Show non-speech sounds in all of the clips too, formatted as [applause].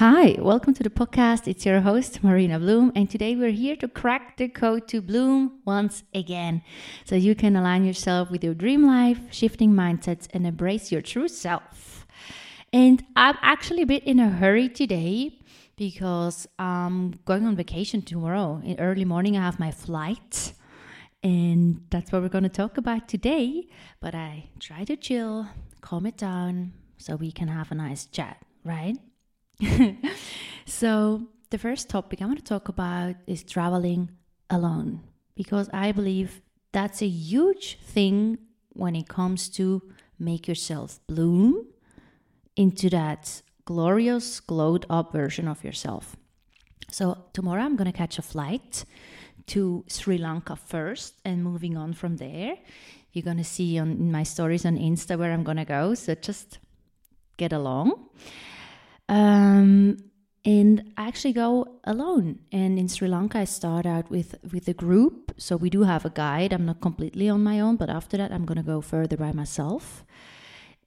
Hi, welcome to the podcast. It's your host, Marina Bloom, and today we're here to crack the code to bloom once again so you can align yourself with your dream life, shifting mindsets, and embrace your true self. And I'm actually a bit in a hurry today because I'm going on vacation tomorrow. In early morning, I have my flight, and that's what we're going to talk about today. But I try to chill, calm it down, so we can have a nice chat, right? [laughs] so, the first topic I want to talk about is traveling alone because I believe that's a huge thing when it comes to make yourself bloom into that glorious, glowed up version of yourself. So, tomorrow I'm going to catch a flight to Sri Lanka first and moving on from there. You're going to see on my stories on Insta where I'm going to go. So, just get along. Um, and I actually go alone. And in Sri Lanka, I start out with with a group. So we do have a guide. I'm not completely on my own, but after that, I'm gonna go further by myself.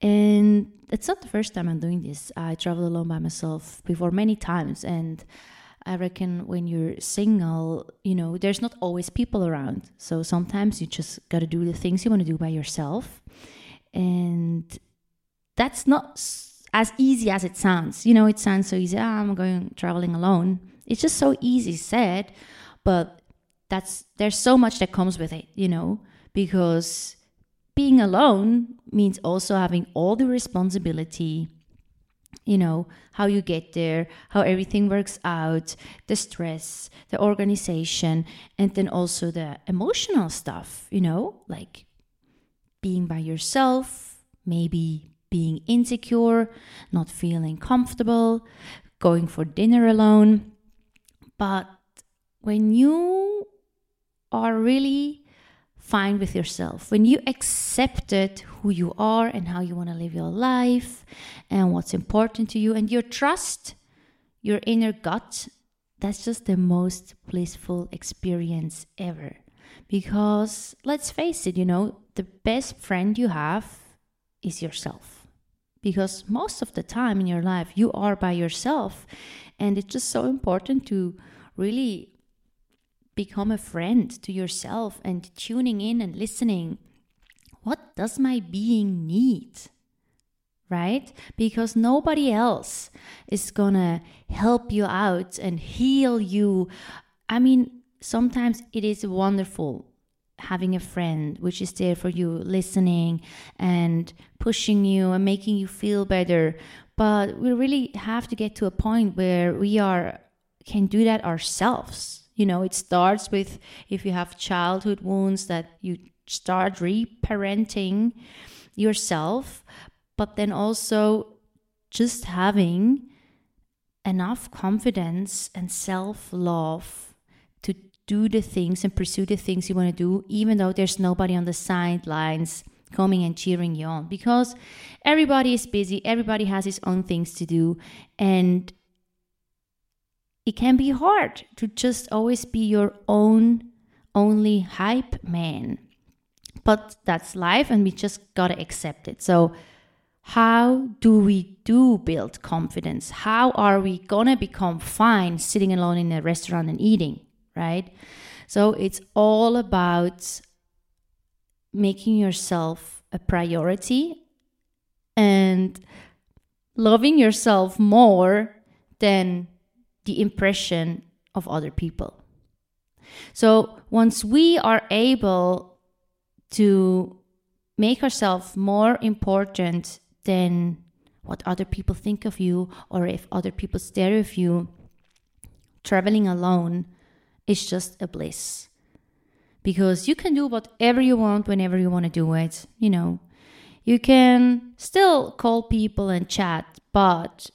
And it's not the first time I'm doing this. I traveled alone by myself before many times, and I reckon when you're single, you know, there's not always people around. So sometimes you just gotta do the things you want to do by yourself, and that's not as easy as it sounds. You know, it sounds so easy. Oh, I'm going traveling alone. It's just so easy said, but that's there's so much that comes with it, you know, because being alone means also having all the responsibility you know how you get there how everything works out the stress the organization and then also the emotional stuff you know like being by yourself maybe being insecure, not feeling comfortable, going for dinner alone. But when you are really fine with yourself, when you accepted who you are and how you want to live your life and what's important to you, and your trust your inner gut, that's just the most blissful experience ever. Because let's face it, you know, the best friend you have is yourself because most of the time in your life you are by yourself. And it's just so important to really become a friend to yourself and tuning in and listening. What does my being need? Right? Because nobody else is gonna help you out and heal you. I mean sometimes it is wonderful having a friend which is there for you, listening and pushing you and making you feel better. But we really have to get to a point where we are can do that ourselves. You know, it starts with if you have childhood wounds that you start reparenting yourself, but then also just having enough confidence and self love do the things and pursue the things you want to do, even though there's nobody on the sidelines coming and cheering you on. Because everybody is busy, everybody has his own things to do, and it can be hard to just always be your own only hype man. But that's life, and we just gotta accept it. So, how do we do build confidence? How are we gonna become fine sitting alone in a restaurant and eating? Right? So it's all about making yourself a priority and loving yourself more than the impression of other people. So once we are able to make ourselves more important than what other people think of you or if other people stare at you, traveling alone it's just a bliss. Because you can do whatever you want whenever you want to do it. You know, you can still call people and chat, but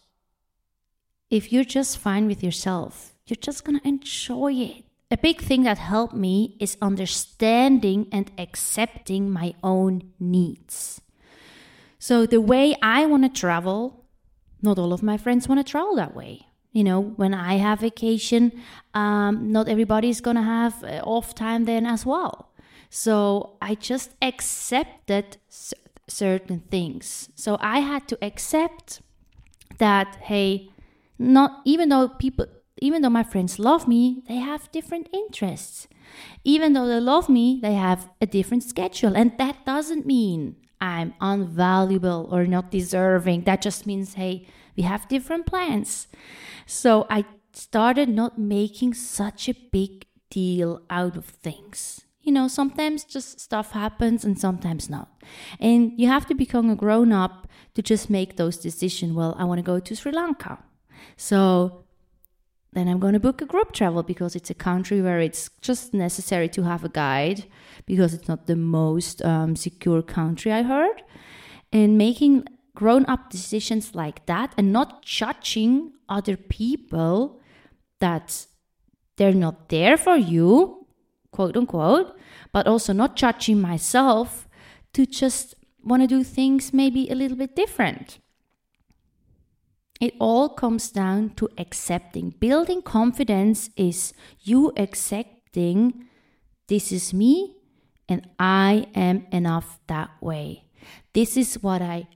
if you're just fine with yourself, you're just to enjoy it. A big thing that helped me is understanding and accepting my own needs. So, the way I want to travel, not all of my friends want to travel that way you know when i have vacation um, not everybody's gonna have uh, off time then as well so i just accepted c- certain things so i had to accept that hey Not even though people even though my friends love me, they have different interests. Even though they love me, they have a different schedule. And that doesn't mean I'm unvaluable or not deserving. That just means, hey, we have different plans. So I started not making such a big deal out of things. You know, sometimes just stuff happens and sometimes not. And you have to become a grown up to just make those decisions. Well, I want to go to Sri Lanka. So then I'm going to book a group travel because it's a country where it's just necessary to have a guide because it's not the most um, secure country I heard. And making grown up decisions like that and not judging other people that they're not there for you, quote unquote, but also not judging myself to just want to do things maybe a little bit different. It all comes down to accepting. Building confidence is you accepting this is me and I am enough that way. This is what I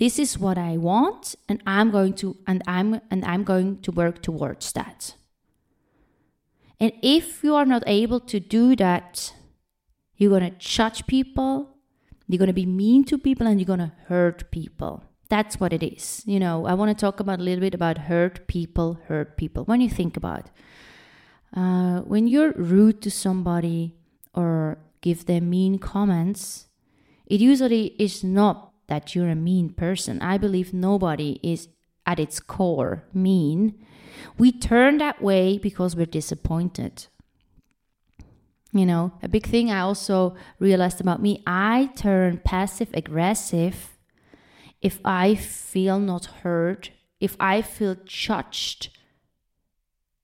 this is what I want and I'm going to and I'm and I'm going to work towards that. And if you are not able to do that, you're going to judge people, you're going to be mean to people and you're going to hurt people. That's what it is. You know, I want to talk about a little bit about hurt people, hurt people. When you think about uh, when you're rude to somebody or give them mean comments, it usually is not that you're a mean person. I believe nobody is at its core mean. We turn that way because we're disappointed. You know, a big thing I also realized about me, I turn passive aggressive if I feel not heard, if I feel judged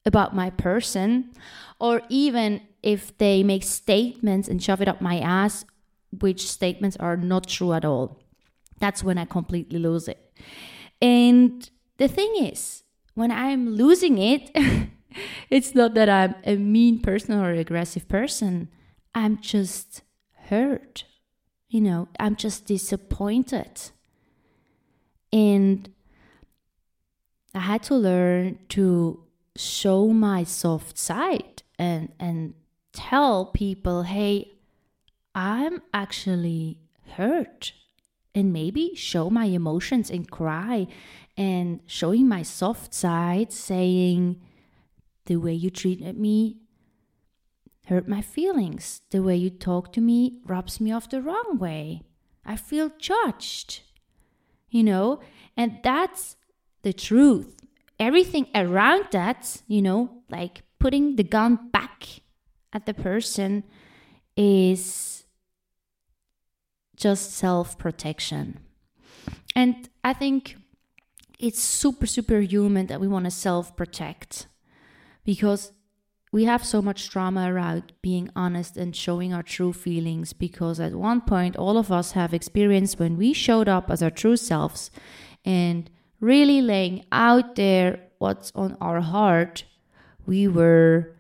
about my person, or even if they make statements and shove it up my ass, which statements are not true at all, that's when I completely lose it. And the thing is, when I'm losing it, [laughs] it's not that I'm a mean person or aggressive person. I'm just hurt. You know, I'm just disappointed. And I had to learn to show my soft side and and tell people, hey, I'm actually hurt. And maybe show my emotions and cry and showing my soft side, saying, the way you treated me hurt my feelings. The way you talk to me rubs me off the wrong way. I feel judged you know, and that's the truth. Everything around that, you know, like putting the gun back at the person is just self protection. And I think it's super, super human that we want to self protect because we have so much drama around being honest and showing our true feelings because at one point all of us have experienced when we showed up as our true selves and really laying out there what's on our heart we were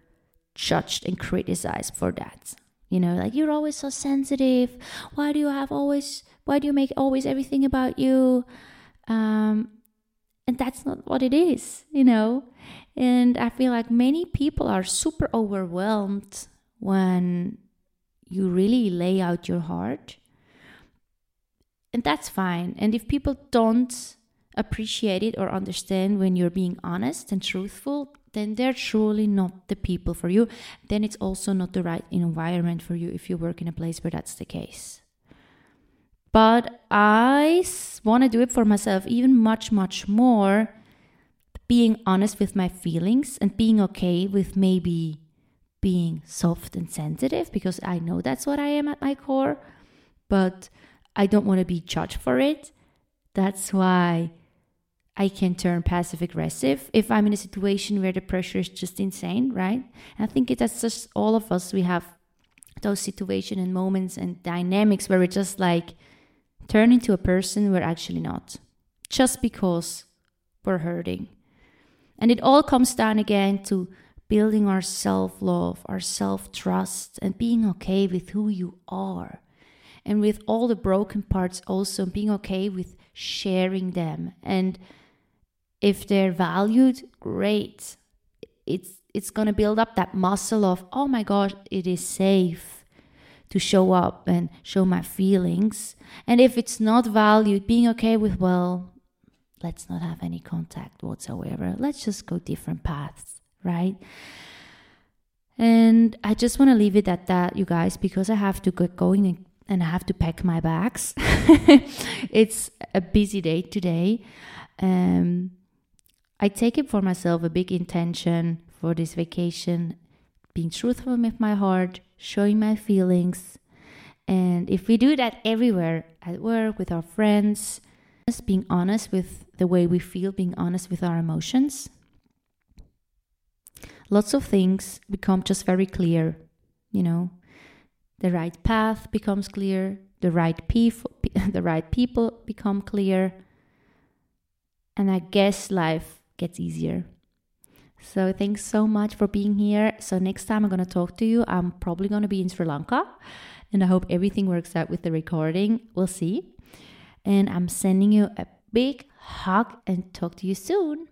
judged and criticized for that you know like you're always so sensitive why do you have always why do you make always everything about you um and that's not what it is you know and I feel like many people are super overwhelmed when you really lay out your heart. And that's fine. And if people don't appreciate it or understand when you're being honest and truthful, then they're truly not the people for you. Then it's also not the right environment for you if you work in a place where that's the case. But I want to do it for myself even much, much more being honest with my feelings and being okay with maybe being soft and sensitive because I know that's what I am at my core, but I don't want to be judged for it. That's why I can turn passive aggressive if I'm in a situation where the pressure is just insane, right? And I think that's just all of us. We have those situations and moments and dynamics where we just like turn into a person we're actually not, just because we're hurting. And it all comes down again to building our self love, our self trust, and being okay with who you are. And with all the broken parts, also being okay with sharing them. And if they're valued, great. It's it's going to build up that muscle of, oh my gosh, it is safe to show up and show my feelings. And if it's not valued, being okay with, well, let's not have any contact whatsoever. Let's just go different paths, right? And I just want to leave it at that, you guys, because I have to get going and I have to pack my bags. [laughs] it's a busy day today. Um, I take it for myself a big intention for this vacation, being truthful with my heart, showing my feelings. And if we do that everywhere, at work, with our friends, just being honest with the way we feel, being honest with our emotions, lots of things become just very clear. You know, the right path becomes clear, the right, [laughs] the right people become clear, and I guess life gets easier. So thanks so much for being here. So next time I'm going to talk to you, I'm probably going to be in Sri Lanka, and I hope everything works out with the recording. We'll see. And I'm sending you a big hug and talk to you soon.